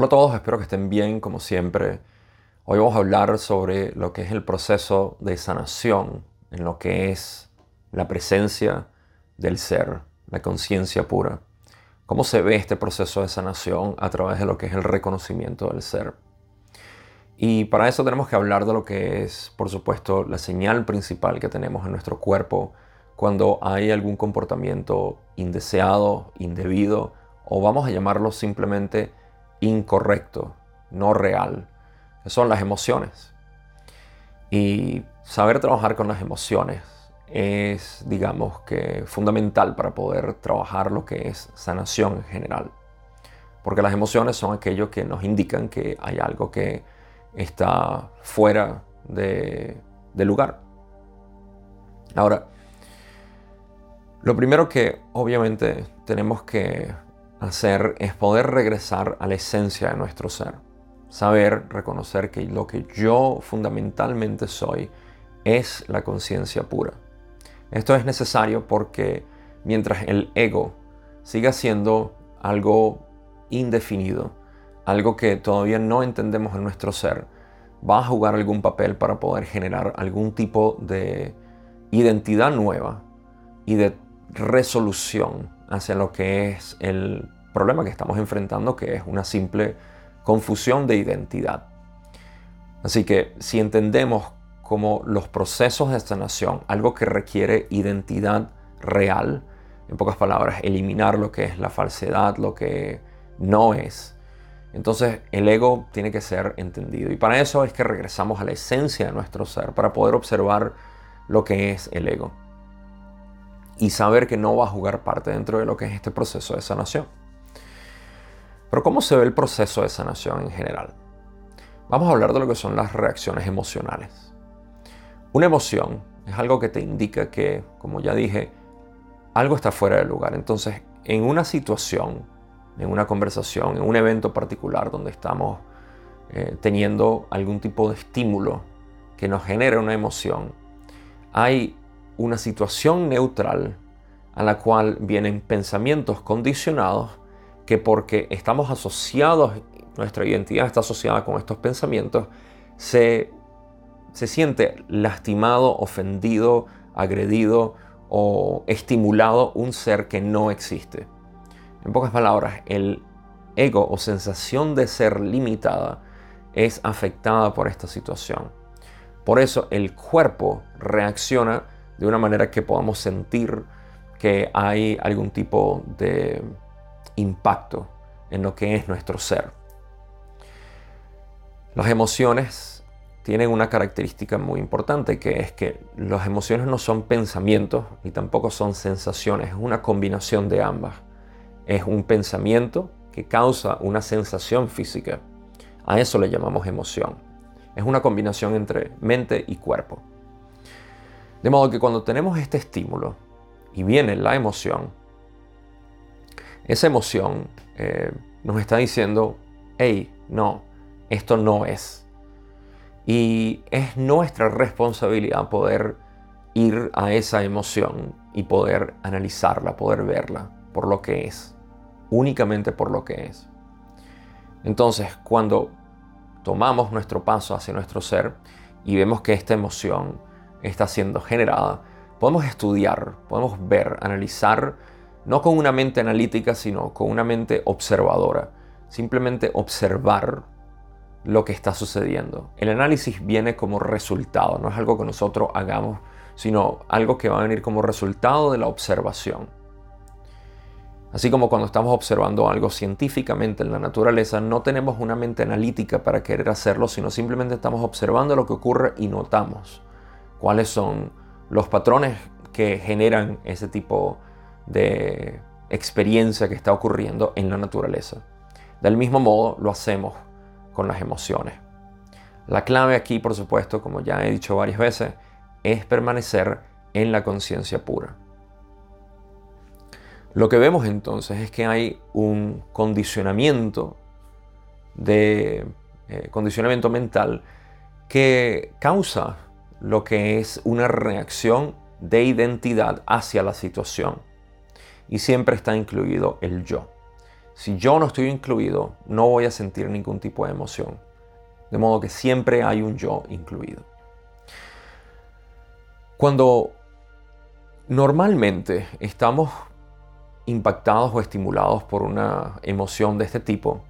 Hola a todos, espero que estén bien como siempre. Hoy vamos a hablar sobre lo que es el proceso de sanación en lo que es la presencia del ser, la conciencia pura. ¿Cómo se ve este proceso de sanación a través de lo que es el reconocimiento del ser? Y para eso tenemos que hablar de lo que es, por supuesto, la señal principal que tenemos en nuestro cuerpo cuando hay algún comportamiento indeseado, indebido, o vamos a llamarlo simplemente incorrecto, no real, son las emociones. Y saber trabajar con las emociones es, digamos que, fundamental para poder trabajar lo que es sanación en general. Porque las emociones son aquello que nos indican que hay algo que está fuera de lugar. Ahora, lo primero que obviamente tenemos que hacer es poder regresar a la esencia de nuestro ser. Saber, reconocer que lo que yo fundamentalmente soy es la conciencia pura. Esto es necesario porque mientras el ego siga siendo algo indefinido, algo que todavía no entendemos en nuestro ser, va a jugar algún papel para poder generar algún tipo de identidad nueva y de resolución hacia lo que es el problema que estamos enfrentando, que es una simple confusión de identidad. Así que si entendemos como los procesos de sanación, algo que requiere identidad real, en pocas palabras, eliminar lo que es la falsedad, lo que no es, entonces el ego tiene que ser entendido. Y para eso es que regresamos a la esencia de nuestro ser, para poder observar lo que es el ego y saber que no va a jugar parte dentro de lo que es este proceso de sanación. Pero ¿cómo se ve el proceso de sanación en general? Vamos a hablar de lo que son las reacciones emocionales. Una emoción es algo que te indica que, como ya dije, algo está fuera de lugar. Entonces, en una situación, en una conversación, en un evento particular donde estamos eh, teniendo algún tipo de estímulo que nos genere una emoción, hay una situación neutral a la cual vienen pensamientos condicionados que porque estamos asociados, nuestra identidad está asociada con estos pensamientos, se, se siente lastimado, ofendido, agredido o estimulado un ser que no existe. En pocas palabras, el ego o sensación de ser limitada es afectada por esta situación. Por eso el cuerpo reacciona de una manera que podamos sentir que hay algún tipo de impacto en lo que es nuestro ser. Las emociones tienen una característica muy importante que es que las emociones no son pensamientos y tampoco son sensaciones, es una combinación de ambas. Es un pensamiento que causa una sensación física. A eso le llamamos emoción. Es una combinación entre mente y cuerpo. De modo que cuando tenemos este estímulo y viene la emoción, esa emoción eh, nos está diciendo, hey, no, esto no es. Y es nuestra responsabilidad poder ir a esa emoción y poder analizarla, poder verla por lo que es, únicamente por lo que es. Entonces, cuando tomamos nuestro paso hacia nuestro ser y vemos que esta emoción está siendo generada, podemos estudiar, podemos ver, analizar, no con una mente analítica, sino con una mente observadora. Simplemente observar lo que está sucediendo. El análisis viene como resultado, no es algo que nosotros hagamos, sino algo que va a venir como resultado de la observación. Así como cuando estamos observando algo científicamente en la naturaleza, no tenemos una mente analítica para querer hacerlo, sino simplemente estamos observando lo que ocurre y notamos cuáles son los patrones que generan ese tipo de experiencia que está ocurriendo en la naturaleza. Del mismo modo lo hacemos con las emociones. La clave aquí, por supuesto, como ya he dicho varias veces, es permanecer en la conciencia pura. Lo que vemos entonces es que hay un condicionamiento de eh, condicionamiento mental que causa lo que es una reacción de identidad hacia la situación. Y siempre está incluido el yo. Si yo no estoy incluido, no voy a sentir ningún tipo de emoción. De modo que siempre hay un yo incluido. Cuando normalmente estamos impactados o estimulados por una emoción de este tipo,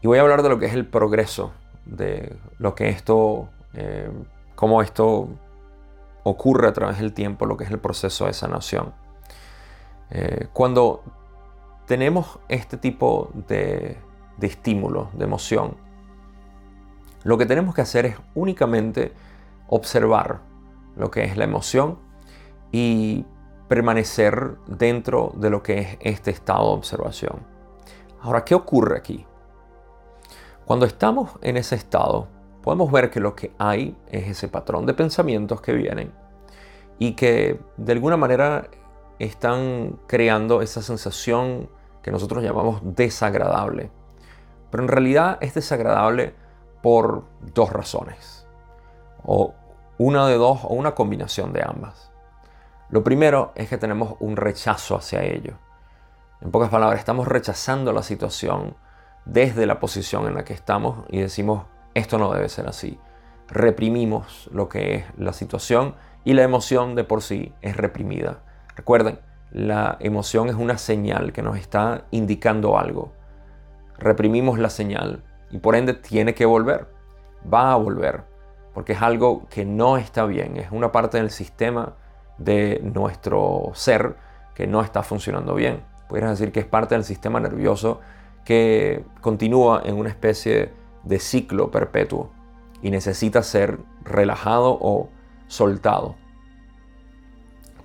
y voy a hablar de lo que es el progreso, de lo que esto, eh, cómo esto ocurre a través del tiempo, lo que es el proceso de sanación. Eh, cuando tenemos este tipo de, de estímulo, de emoción, lo que tenemos que hacer es únicamente observar lo que es la emoción y permanecer dentro de lo que es este estado de observación. Ahora, ¿qué ocurre aquí? Cuando estamos en ese estado, podemos ver que lo que hay es ese patrón de pensamientos que vienen y que de alguna manera están creando esa sensación que nosotros llamamos desagradable. Pero en realidad es desagradable por dos razones. O una de dos o una combinación de ambas. Lo primero es que tenemos un rechazo hacia ello. En pocas palabras, estamos rechazando la situación desde la posición en la que estamos y decimos, esto no debe ser así. Reprimimos lo que es la situación y la emoción de por sí es reprimida. Recuerden, la emoción es una señal que nos está indicando algo. Reprimimos la señal y por ende tiene que volver. Va a volver porque es algo que no está bien, es una parte del sistema de nuestro ser que no está funcionando bien. Podrías decir que es parte del sistema nervioso que continúa en una especie de ciclo perpetuo y necesita ser relajado o soltado.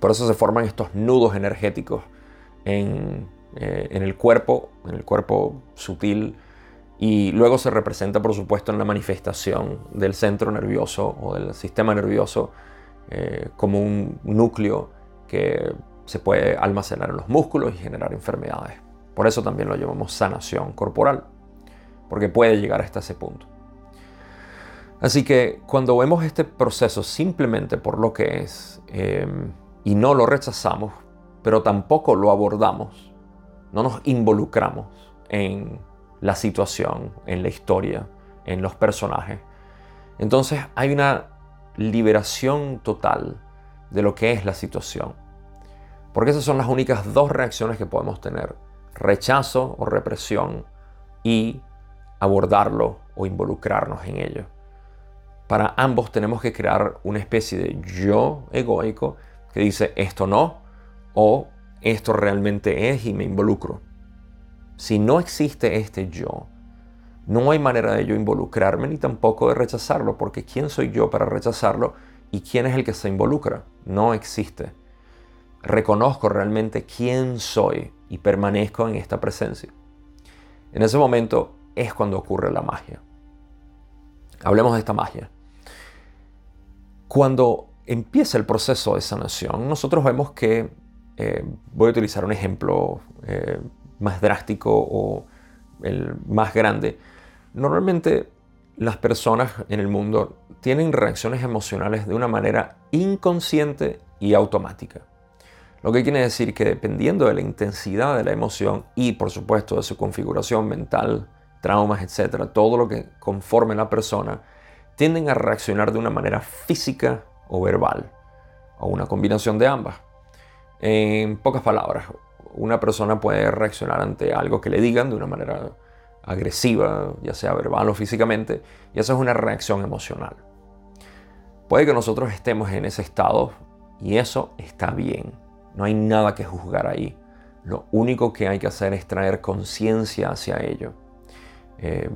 Por eso se forman estos nudos energéticos en, eh, en el cuerpo, en el cuerpo sutil, y luego se representa, por supuesto, en la manifestación del centro nervioso o del sistema nervioso eh, como un núcleo que se puede almacenar en los músculos y generar enfermedades. Por eso también lo llamamos sanación corporal, porque puede llegar hasta ese punto. Así que cuando vemos este proceso simplemente por lo que es em, y no lo rechazamos, pero tampoco lo abordamos, no nos involucramos en la situación, en la historia, en los personajes. Entonces hay una liberación total de lo que es la situación. Porque esas son las únicas dos reacciones que podemos tener. Rechazo o represión y abordarlo o involucrarnos en ello. Para ambos tenemos que crear una especie de yo egoico que dice esto no o esto realmente es y me involucro. Si no existe este yo, no hay manera de yo involucrarme ni tampoco de rechazarlo, porque ¿quién soy yo para rechazarlo y quién es el que se involucra? No existe. Reconozco realmente quién soy y permanezco en esta presencia. En ese momento es cuando ocurre la magia. Hablemos de esta magia. Cuando empieza el proceso de sanación, nosotros vemos que, eh, voy a utilizar un ejemplo eh, más drástico o el más grande, normalmente las personas en el mundo tienen reacciones emocionales de una manera inconsciente y automática. Lo que quiere decir que dependiendo de la intensidad de la emoción y por supuesto de su configuración mental, traumas, etcétera, todo lo que conforme la persona, tienden a reaccionar de una manera física o verbal, o una combinación de ambas. En pocas palabras, una persona puede reaccionar ante algo que le digan de una manera agresiva, ya sea verbal o físicamente, y eso es una reacción emocional. Puede que nosotros estemos en ese estado y eso está bien. No hay nada que juzgar ahí. Lo único que hay que hacer es traer conciencia hacia ello. Eh,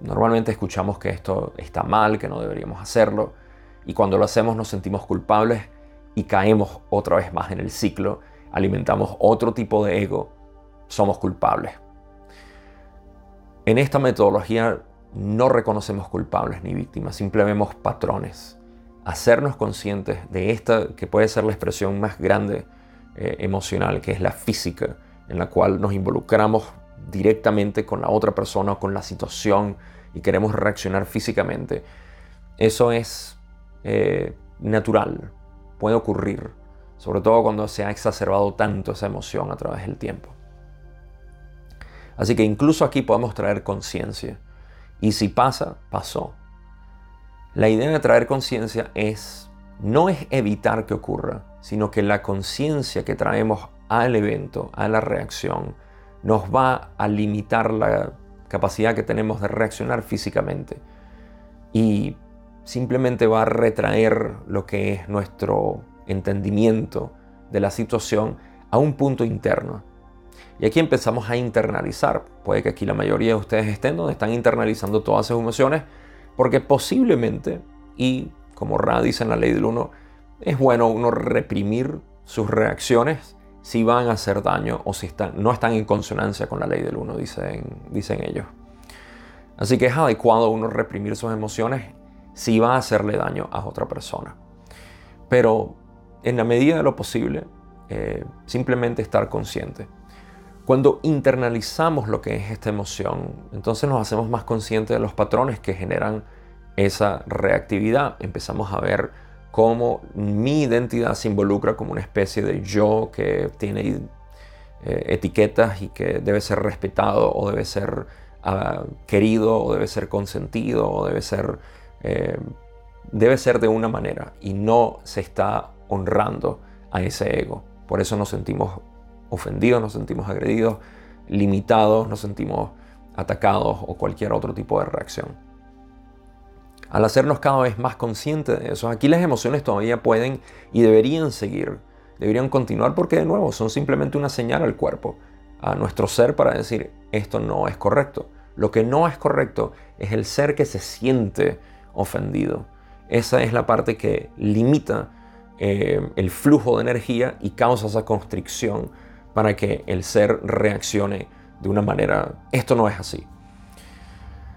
normalmente escuchamos que esto está mal, que no deberíamos hacerlo, y cuando lo hacemos nos sentimos culpables y caemos otra vez más en el ciclo alimentamos otro tipo de ego, somos culpables. En esta metodología no reconocemos culpables ni víctimas, simplemente vemos patrones. Hacernos conscientes de esta que puede ser la expresión más grande eh, emocional, que es la física, en la cual nos involucramos directamente con la otra persona o con la situación y queremos reaccionar físicamente. Eso es eh, natural, puede ocurrir sobre todo cuando se ha exacerbado tanto esa emoción a través del tiempo. Así que incluso aquí podemos traer conciencia. Y si pasa, pasó. La idea de traer conciencia es no es evitar que ocurra, sino que la conciencia que traemos al evento, a la reacción, nos va a limitar la capacidad que tenemos de reaccionar físicamente. Y simplemente va a retraer lo que es nuestro entendimiento de la situación a un punto interno. Y aquí empezamos a internalizar. Puede que aquí la mayoría de ustedes estén donde están internalizando todas esas emociones, porque posiblemente, y como Ra dice en la ley del uno, es bueno uno reprimir sus reacciones si van a hacer daño o si están, no están en consonancia con la ley del uno, dicen, dicen ellos. Así que es adecuado uno reprimir sus emociones si va a hacerle daño a otra persona. Pero en la medida de lo posible, eh, simplemente estar consciente. Cuando internalizamos lo que es esta emoción, entonces nos hacemos más conscientes de los patrones que generan esa reactividad. Empezamos a ver cómo mi identidad se involucra como una especie de yo que tiene eh, etiquetas y que debe ser respetado o debe ser ah, querido o debe ser consentido o debe ser eh, debe ser de una manera y no se está honrando a ese ego. Por eso nos sentimos ofendidos, nos sentimos agredidos, limitados, nos sentimos atacados o cualquier otro tipo de reacción. Al hacernos cada vez más conscientes de eso, aquí las emociones todavía pueden y deberían seguir, deberían continuar porque de nuevo son simplemente una señal al cuerpo, a nuestro ser para decir esto no es correcto. Lo que no es correcto es el ser que se siente ofendido. Esa es la parte que limita eh, el flujo de energía y causa esa constricción para que el ser reaccione de una manera, esto no es así.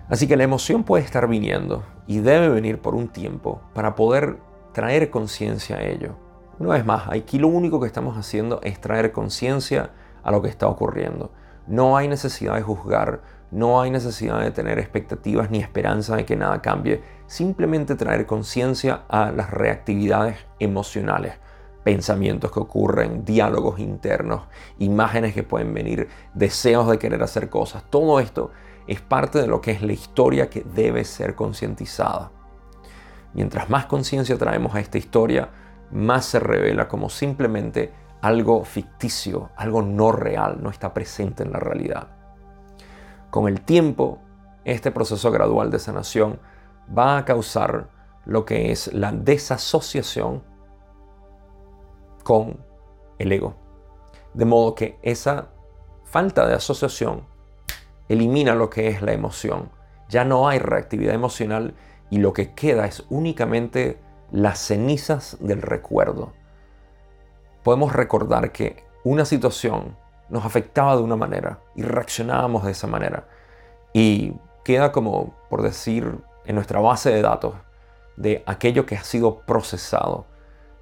Así que la emoción puede estar viniendo y debe venir por un tiempo para poder traer conciencia a ello. Una vez más, aquí lo único que estamos haciendo es traer conciencia a lo que está ocurriendo. No hay necesidad de juzgar, no hay necesidad de tener expectativas ni esperanza de que nada cambie. Simplemente traer conciencia a las reactividades emocionales, pensamientos que ocurren, diálogos internos, imágenes que pueden venir, deseos de querer hacer cosas. Todo esto es parte de lo que es la historia que debe ser concientizada. Mientras más conciencia traemos a esta historia, más se revela como simplemente algo ficticio, algo no real, no está presente en la realidad. Con el tiempo, este proceso gradual de sanación va a causar lo que es la desasociación con el ego. De modo que esa falta de asociación elimina lo que es la emoción. Ya no hay reactividad emocional y lo que queda es únicamente las cenizas del recuerdo. Podemos recordar que una situación nos afectaba de una manera y reaccionábamos de esa manera. Y queda como, por decir, en nuestra base de datos de aquello que ha sido procesado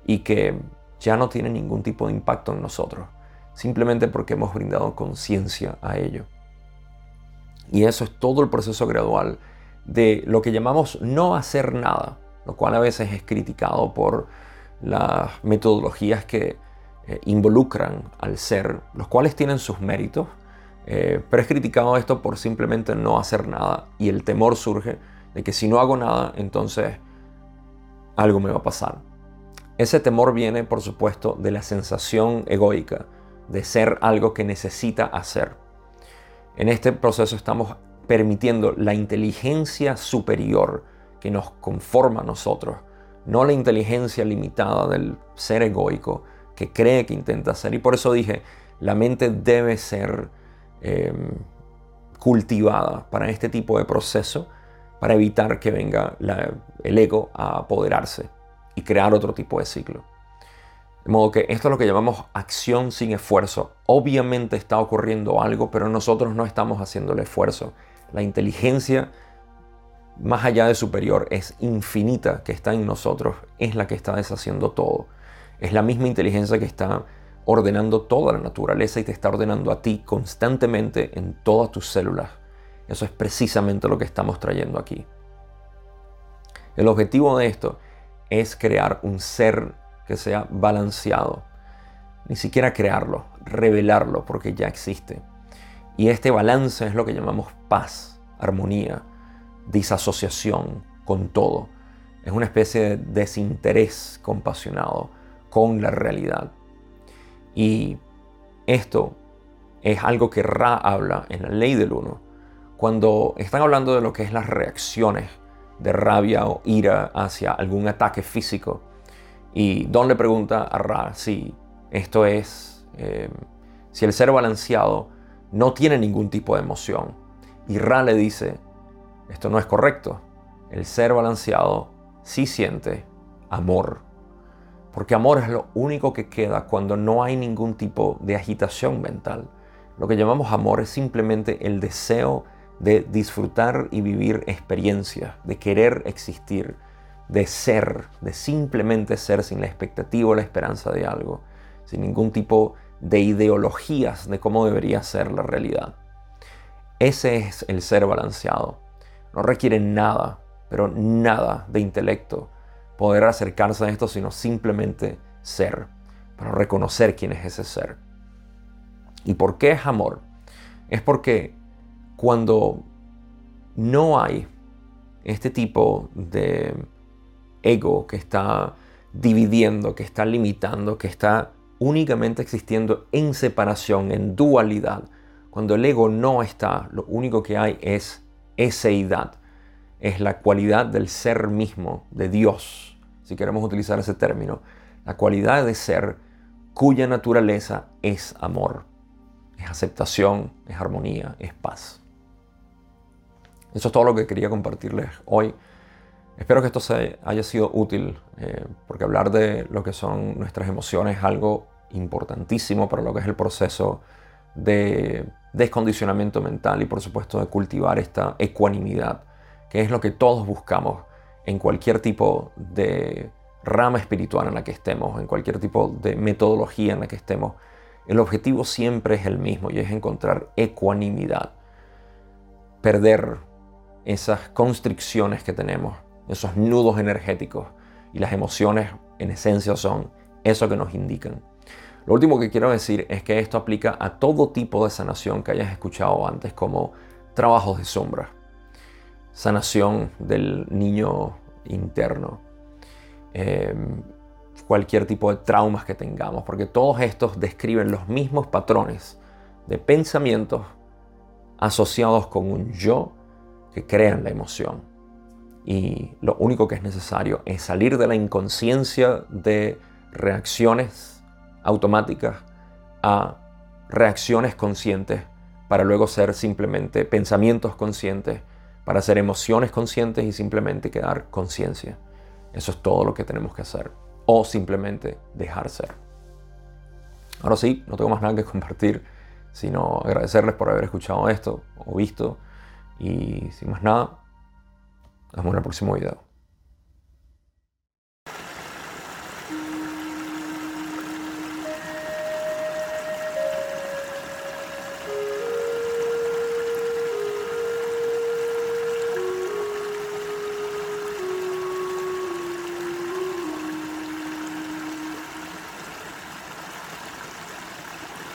y que ya no tiene ningún tipo de impacto en nosotros, simplemente porque hemos brindado conciencia a ello. Y eso es todo el proceso gradual de lo que llamamos no hacer nada, lo cual a veces es criticado por las metodologías que eh, involucran al ser, los cuales tienen sus méritos, eh, pero es criticado esto por simplemente no hacer nada y el temor surge de que si no hago nada, entonces algo me va a pasar. Ese temor viene, por supuesto, de la sensación egoica de ser algo que necesita hacer. En este proceso estamos permitiendo la inteligencia superior que nos conforma a nosotros, no la inteligencia limitada del ser egoico, que cree que intenta hacer. Y por eso dije, la mente debe ser em, cultivada para este tipo de proceso, para evitar que venga el ego a apoderarse y crear otro tipo de ciclo. De modo que esto es lo que llamamos acción sin esfuerzo. Obviamente está ocurriendo algo, pero nosotros no estamos haciendo el esfuerzo. La inteligencia más allá de superior es infinita que está en nosotros, es la que está deshaciendo todo. Es la misma inteligencia que está ordenando toda la naturaleza y te está ordenando a ti constantemente en todas tus células. Eso es precisamente lo que estamos trayendo aquí. El objetivo de esto es crear un ser que sea balanceado. Ni siquiera crearlo, revelarlo porque ya existe. Y este balance es lo que llamamos paz, armonía, disasociación con todo. Es una especie de desinterés compasionado con la realidad. Y esto es algo que Ra habla en la ley del uno, cuando están hablando de lo que es las reacciones de rabia o ira hacia algún ataque físico. Y Don le pregunta a Ra si esto es, eh, si el ser balanceado no tiene ningún tipo de emoción. Y Ra le dice, esto no es correcto. El ser balanceado sí siente amor. Porque amor es lo único que queda cuando no hay ningún tipo de agitación mental. Lo que llamamos amor es simplemente el deseo de disfrutar y vivir experiencias, de querer existir, de ser, de simplemente ser sin la expectativa o la esperanza de algo, sin ningún tipo de ideologías de cómo debería ser la realidad. Ese es el ser balanceado. No requiere nada, pero nada de intelecto poder acercarse a esto, sino simplemente ser, para reconocer quién es ese ser. ¿Y por qué es amor? Es porque cuando no hay este tipo de ego que está dividiendo, que está limitando, que está únicamente existiendo en separación, en dualidad, cuando el ego no está, lo único que hay es eseidad, es la cualidad del ser mismo, de Dios, si queremos utilizar ese término, la cualidad de ser cuya naturaleza es amor es aceptación, es armonía, es paz. Eso es todo lo que quería compartirles hoy. Espero que esto haya sido útil, eh, porque hablar de lo que son nuestras emociones es algo importantísimo para lo que es el proceso de descondicionamiento mental y por supuesto de cultivar esta ecuanimidad, que es lo que todos buscamos en cualquier tipo de rama espiritual en la que estemos, en cualquier tipo de metodología en la que estemos el objetivo siempre es el mismo y es encontrar ecuanimidad. Perder esas constricciones que tenemos, esos nudos energéticos y las emociones en esencia son eso que nos indican. Lo último que quiero decir es que esto aplica a todo tipo de sanación que hayas escuchado antes, como trabajos de sombra, sanación del niño interno, em, cualquier tipo de traumas que tengamos, porque todos estos describen los mismos patrones de pensamientos asociados con un yo que crean la emoción. Y lo único que es necesario es salir de la inconsciencia de reacciones automáticas a reacciones conscientes para luego ser simplemente pensamientos conscientes, para ser emociones conscientes y simplemente quedar conciencia. Eso es todo lo que tenemos que hacer o simplemente dejar ser. Ahora sí, no tengo más nada que compartir, sino agradecerles por haber escuchado esto o visto. Y sin más nada, nos vemos en el próximo video.